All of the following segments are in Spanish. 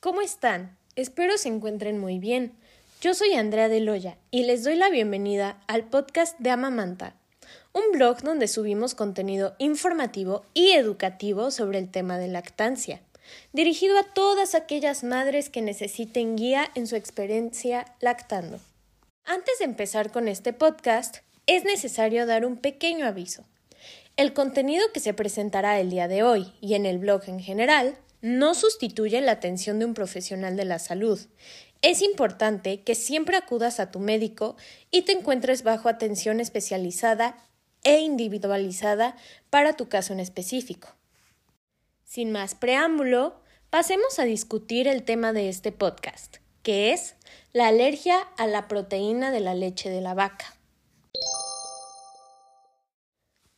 ¿Cómo están? Espero se encuentren muy bien. Yo soy Andrea de Loya y les doy la bienvenida al podcast de Amamanta, un blog donde subimos contenido informativo y educativo sobre el tema de lactancia, dirigido a todas aquellas madres que necesiten guía en su experiencia lactando. Antes de empezar con este podcast, es necesario dar un pequeño aviso. El contenido que se presentará el día de hoy y en el blog en general no sustituye la atención de un profesional de la salud. Es importante que siempre acudas a tu médico y te encuentres bajo atención especializada e individualizada para tu caso en específico. Sin más preámbulo, pasemos a discutir el tema de este podcast, que es la alergia a la proteína de la leche de la vaca.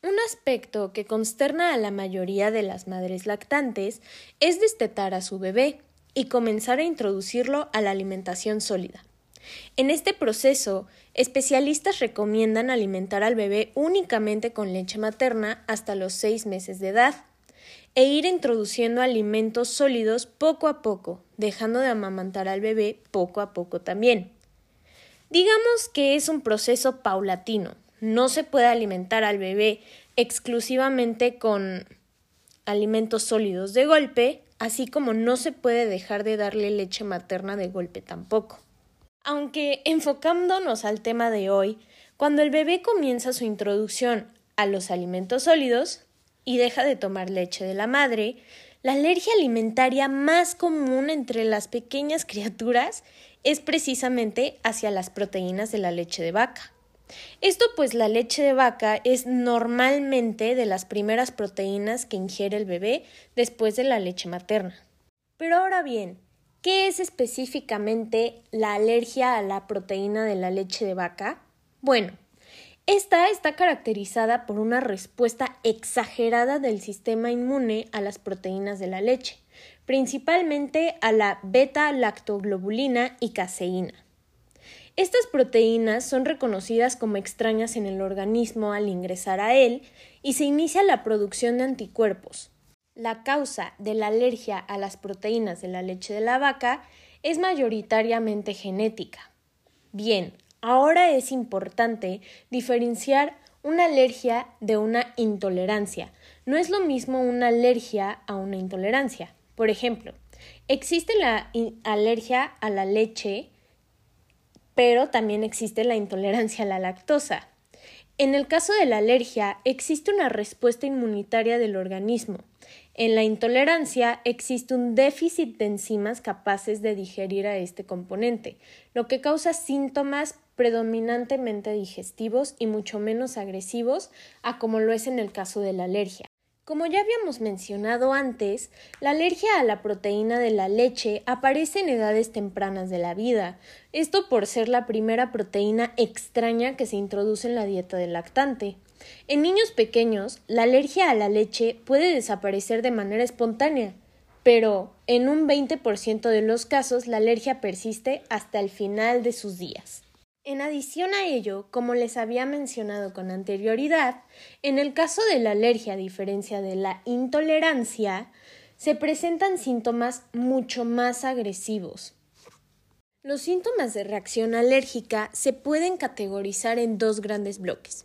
Un aspecto que consterna a la mayoría de las madres lactantes es destetar a su bebé y comenzar a introducirlo a la alimentación sólida. En este proceso, especialistas recomiendan alimentar al bebé únicamente con leche materna hasta los seis meses de edad e ir introduciendo alimentos sólidos poco a poco, dejando de amamantar al bebé poco a poco también. Digamos que es un proceso paulatino, no se puede alimentar al bebé exclusivamente con alimentos sólidos de golpe, así como no se puede dejar de darle leche materna de golpe tampoco. Aunque enfocándonos al tema de hoy, cuando el bebé comienza su introducción a los alimentos sólidos y deja de tomar leche de la madre, la alergia alimentaria más común entre las pequeñas criaturas es precisamente hacia las proteínas de la leche de vaca. Esto pues la leche de vaca es normalmente de las primeras proteínas que ingiere el bebé después de la leche materna. Pero ahora bien, ¿qué es específicamente la alergia a la proteína de la leche de vaca? Bueno, esta está caracterizada por una respuesta exagerada del sistema inmune a las proteínas de la leche, principalmente a la beta-lactoglobulina y caseína. Estas proteínas son reconocidas como extrañas en el organismo al ingresar a él y se inicia la producción de anticuerpos. La causa de la alergia a las proteínas de la leche de la vaca es mayoritariamente genética. Bien, ahora es importante diferenciar una alergia de una intolerancia. No es lo mismo una alergia a una intolerancia. Por ejemplo, existe la alergia a la leche pero también existe la intolerancia a la lactosa. En el caso de la alergia, existe una respuesta inmunitaria del organismo. En la intolerancia existe un déficit de enzimas capaces de digerir a este componente, lo que causa síntomas predominantemente digestivos y mucho menos agresivos a como lo es en el caso de la alergia. Como ya habíamos mencionado antes, la alergia a la proteína de la leche aparece en edades tempranas de la vida, esto por ser la primera proteína extraña que se introduce en la dieta del lactante. En niños pequeños, la alergia a la leche puede desaparecer de manera espontánea, pero en un 20% de los casos la alergia persiste hasta el final de sus días. En adición a ello, como les había mencionado con anterioridad, en el caso de la alergia, a diferencia de la intolerancia, se presentan síntomas mucho más agresivos. Los síntomas de reacción alérgica se pueden categorizar en dos grandes bloques.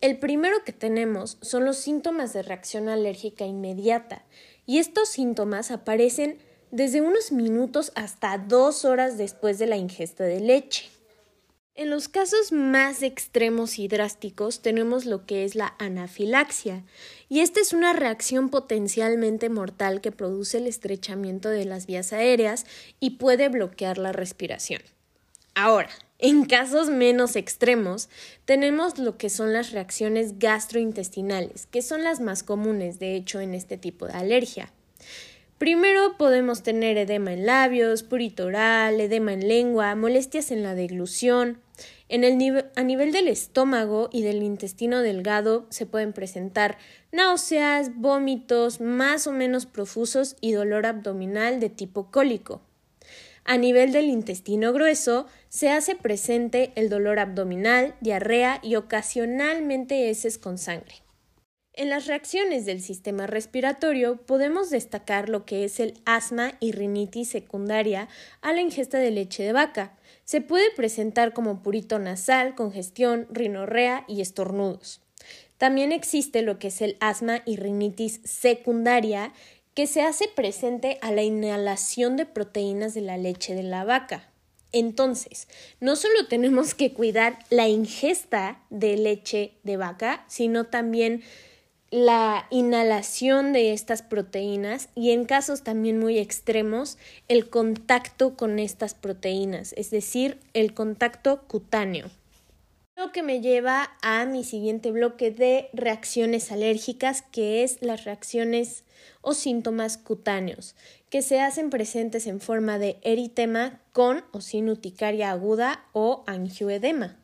El primero que tenemos son los síntomas de reacción alérgica inmediata, y estos síntomas aparecen desde unos minutos hasta dos horas después de la ingesta de leche. En los casos más extremos y drásticos tenemos lo que es la anafilaxia, y esta es una reacción potencialmente mortal que produce el estrechamiento de las vías aéreas y puede bloquear la respiración. Ahora, en casos menos extremos, tenemos lo que son las reacciones gastrointestinales, que son las más comunes, de hecho, en este tipo de alergia. Primero podemos tener edema en labios, purito oral, edema en lengua, molestias en la deglución. En el a nivel del estómago y del intestino delgado se pueden presentar náuseas, vómitos más o menos profusos y dolor abdominal de tipo cólico. A nivel del intestino grueso se hace presente el dolor abdominal, diarrea y ocasionalmente heces con sangre. En las reacciones del sistema respiratorio podemos destacar lo que es el asma y rinitis secundaria a la ingesta de leche de vaca. Se puede presentar como purito nasal, congestión, rinorrea y estornudos. También existe lo que es el asma y rinitis secundaria que se hace presente a la inhalación de proteínas de la leche de la vaca. Entonces, no solo tenemos que cuidar la ingesta de leche de vaca, sino también la inhalación de estas proteínas y en casos también muy extremos el contacto con estas proteínas, es decir, el contacto cutáneo. Lo que me lleva a mi siguiente bloque de reacciones alérgicas, que es las reacciones o síntomas cutáneos, que se hacen presentes en forma de eritema con o sin urticaria aguda o angioedema.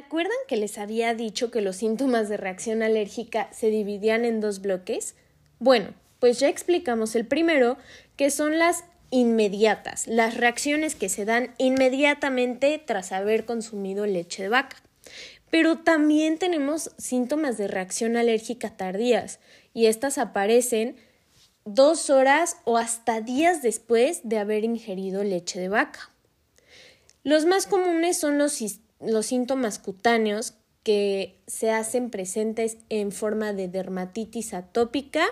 ¿Se acuerdan que les había dicho que los síntomas de reacción alérgica se dividían en dos bloques? Bueno, pues ya explicamos el primero, que son las inmediatas, las reacciones que se dan inmediatamente tras haber consumido leche de vaca. Pero también tenemos síntomas de reacción alérgica tardías y estas aparecen dos horas o hasta días después de haber ingerido leche de vaca. Los más comunes son los los síntomas cutáneos que se hacen presentes en forma de dermatitis atópica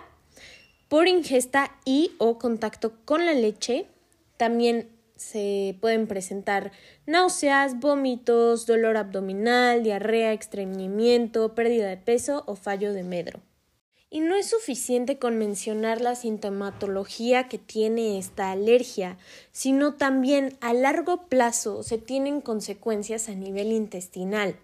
por ingesta y o contacto con la leche. También se pueden presentar náuseas, vómitos, dolor abdominal, diarrea, estreñimiento, pérdida de peso o fallo de medro. Y no es suficiente con mencionar la sintomatología que tiene esta alergia, sino también a largo plazo se tienen consecuencias a nivel intestinal,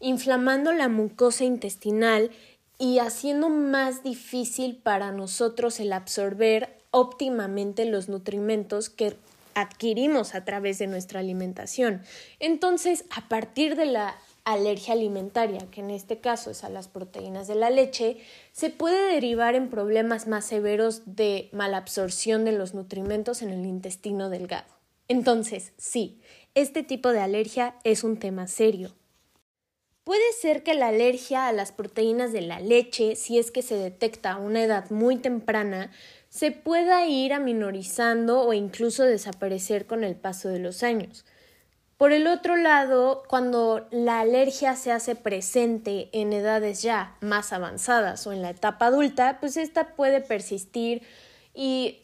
inflamando la mucosa intestinal y haciendo más difícil para nosotros el absorber óptimamente los nutrimentos que adquirimos a través de nuestra alimentación. Entonces, a partir de la alergia alimentaria, que en este caso es a las proteínas de la leche, se puede derivar en problemas más severos de malabsorción de los nutrimentos en el intestino delgado. Entonces, sí, este tipo de alergia es un tema serio. Puede ser que la alergia a las proteínas de la leche, si es que se detecta a una edad muy temprana, se pueda ir aminorizando o incluso desaparecer con el paso de los años. Por el otro lado, cuando la alergia se hace presente en edades ya más avanzadas o en la etapa adulta, pues esta puede persistir y,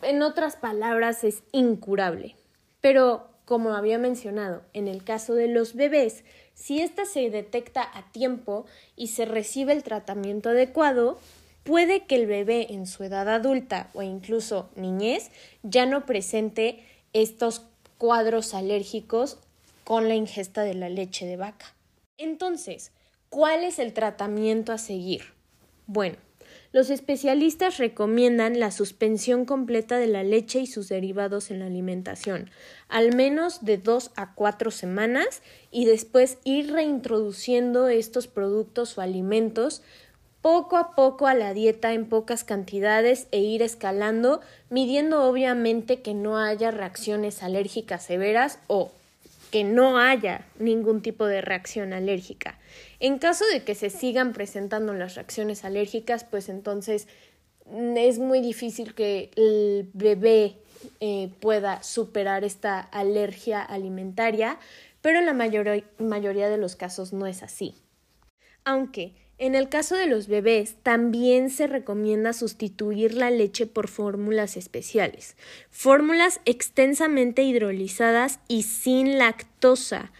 en otras palabras, es incurable. Pero, como había mencionado, en el caso de los bebés, si esta se detecta a tiempo y se recibe el tratamiento adecuado, puede que el bebé en su edad adulta o incluso niñez ya no presente estos cuadros alérgicos con la ingesta de la leche de vaca. Entonces, ¿cuál es el tratamiento a seguir? Bueno, los especialistas recomiendan la suspensión completa de la leche y sus derivados en la alimentación, al menos de dos a cuatro semanas, y después ir reintroduciendo estos productos o alimentos poco a poco a la dieta en pocas cantidades e ir escalando, midiendo obviamente que no haya reacciones alérgicas severas o que no haya ningún tipo de reacción alérgica. En caso de que se sigan presentando las reacciones alérgicas, pues entonces mm, es muy difícil que el bebé eh, pueda superar esta alergia alimentaria, pero en la mayoría de los casos no es así. Aunque en el caso de los bebés, también se recomienda sustituir la leche por fórmulas especiales, fórmulas extensamente hidrolizadas y sin lactosa.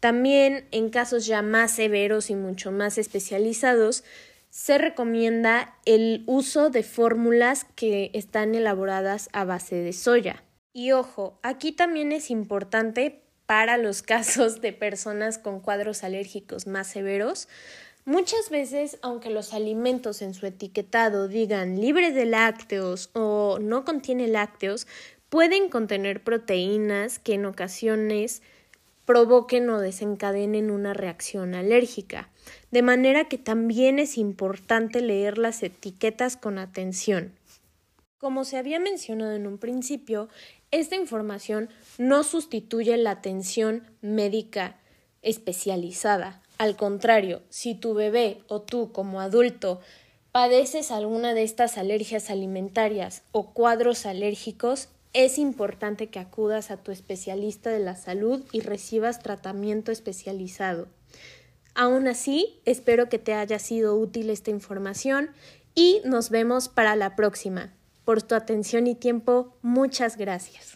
También en casos ya más severos y mucho más especializados, se recomienda el uso de fórmulas que están elaboradas a base de soya. Y ojo, aquí también es importante para los casos de personas con cuadros alérgicos más severos, Muchas veces, aunque los alimentos en su etiquetado digan libre de lácteos o no contiene lácteos, pueden contener proteínas que en ocasiones provoquen o desencadenen una reacción alérgica, de manera que también es importante leer las etiquetas con atención. Como se había mencionado en un principio, esta información no sustituye la atención médica especializada, Al contrario, si tu bebé o tú como adulto padeces alguna de estas alergias alimentarias o cuadros alérgicos, es importante que acudas a tu especialista de la salud y recibas tratamiento especializado. Aún así, espero que te haya sido útil esta información y nos vemos para la próxima. Por tu atención y tiempo, muchas gracias.